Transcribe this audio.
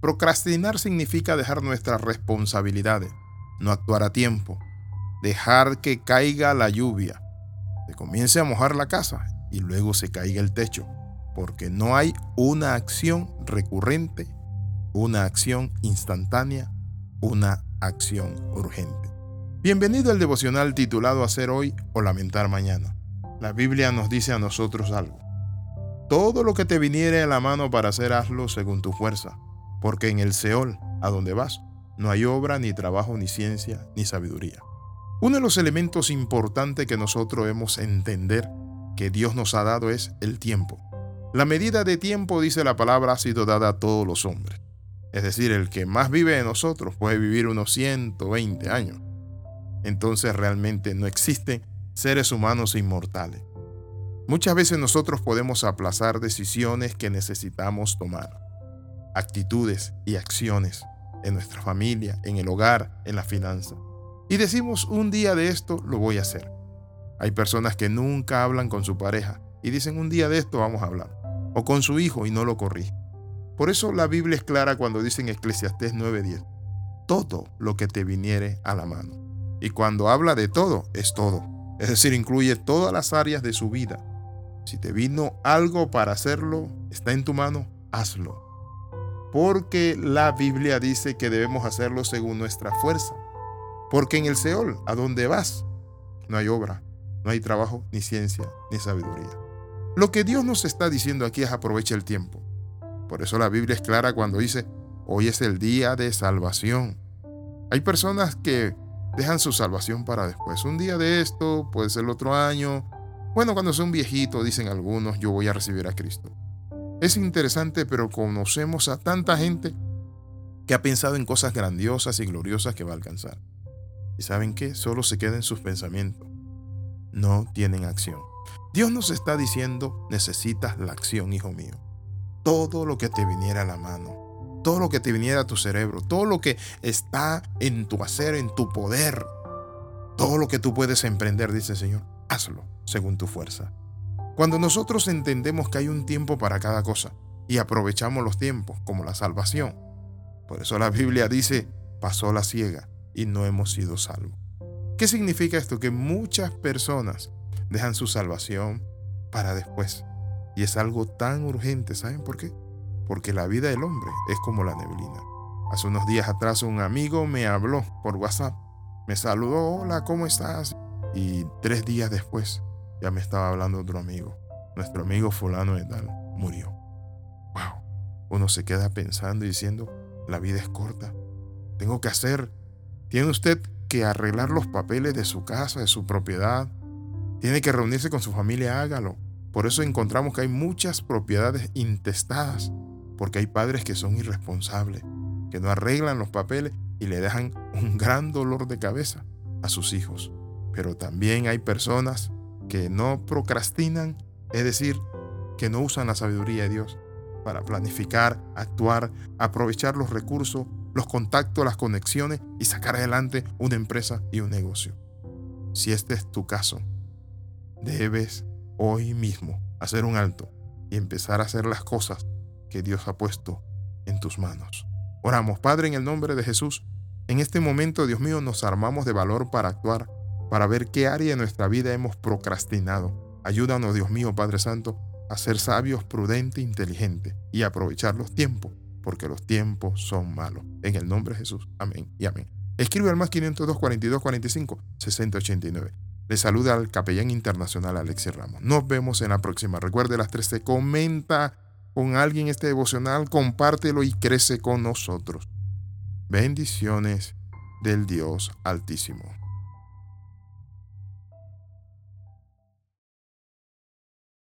Procrastinar significa dejar nuestras responsabilidades, no actuar a tiempo, dejar que caiga la lluvia, que comience a mojar la casa y luego se caiga el techo, porque no hay una acción recurrente, una acción instantánea, una acción urgente. Bienvenido al devocional titulado Hacer hoy o lamentar mañana. La Biblia nos dice a nosotros algo. Todo lo que te viniere a la mano para hacer, hazlo según tu fuerza, porque en el Seol, a donde vas, no hay obra, ni trabajo, ni ciencia, ni sabiduría. Uno de los elementos importantes que nosotros hemos entender que Dios nos ha dado es el tiempo. La medida de tiempo, dice la palabra, ha sido dada a todos los hombres. Es decir, el que más vive de nosotros puede vivir unos 120 años. Entonces realmente no existen seres humanos inmortales. Muchas veces nosotros podemos aplazar decisiones que necesitamos tomar, actitudes y acciones en nuestra familia, en el hogar, en la finanza. Y decimos un día de esto lo voy a hacer. Hay personas que nunca hablan con su pareja y dicen un día de esto vamos a hablar. O con su hijo y no lo corrigen. Por eso la Biblia es clara cuando dice en Eclesiastés 9:10, todo lo que te viniere a la mano. Y cuando habla de todo, es todo. Es decir, incluye todas las áreas de su vida. Si te vino algo para hacerlo, está en tu mano, hazlo. Porque la Biblia dice que debemos hacerlo según nuestra fuerza. Porque en el Seol, a donde vas, no hay obra, no hay trabajo, ni ciencia, ni sabiduría. Lo que Dios nos está diciendo aquí es aprovecha el tiempo. Por eso la Biblia es clara cuando dice, hoy es el día de salvación. Hay personas que dejan su salvación para después. Un día de esto, puede ser el otro año. Bueno, cuando son viejitos, dicen algunos, yo voy a recibir a Cristo. Es interesante, pero conocemos a tanta gente que ha pensado en cosas grandiosas y gloriosas que va a alcanzar. ¿Y saben qué? Solo se queda en sus pensamientos. No tienen acción. Dios nos está diciendo, necesitas la acción, hijo mío. Todo lo que te viniera a la mano, todo lo que te viniera a tu cerebro, todo lo que está en tu hacer, en tu poder, todo lo que tú puedes emprender, dice el Señor, hazlo según tu fuerza. Cuando nosotros entendemos que hay un tiempo para cada cosa y aprovechamos los tiempos, como la salvación, por eso la Biblia dice, pasó la ciega y no hemos sido salvos. ¿Qué significa esto? Que muchas personas dejan su salvación para después. Y es algo tan urgente, ¿saben por qué? Porque la vida del hombre es como la neblina. Hace unos días atrás un amigo me habló por WhatsApp. Me saludó, hola, ¿cómo estás? Y tres días después ya me estaba hablando otro amigo. Nuestro amigo fulano de tal murió. Wow. Uno se queda pensando y diciendo, la vida es corta. Tengo que hacer tiene usted que arreglar los papeles de su casa, de su propiedad. Tiene que reunirse con su familia, hágalo. Por eso encontramos que hay muchas propiedades intestadas, porque hay padres que son irresponsables, que no arreglan los papeles y le dejan un gran dolor de cabeza a sus hijos. Pero también hay personas que no procrastinan, es decir, que no usan la sabiduría de Dios para planificar, actuar, aprovechar los recursos los contactos, las conexiones y sacar adelante una empresa y un negocio. Si este es tu caso, debes hoy mismo hacer un alto y empezar a hacer las cosas que Dios ha puesto en tus manos. Oramos, Padre, en el nombre de Jesús. En este momento, Dios mío, nos armamos de valor para actuar, para ver qué área de nuestra vida hemos procrastinado. Ayúdanos, Dios mío, Padre Santo, a ser sabios, prudentes, inteligentes y aprovechar los tiempos porque los tiempos son malos. En el nombre de Jesús. Amén y amén. Escribe al más 502 42 45 60 89. Le saluda al capellán internacional Alexis Ramos. Nos vemos en la próxima. Recuerde las 13. Comenta con alguien este devocional, compártelo y crece con nosotros. Bendiciones del Dios Altísimo.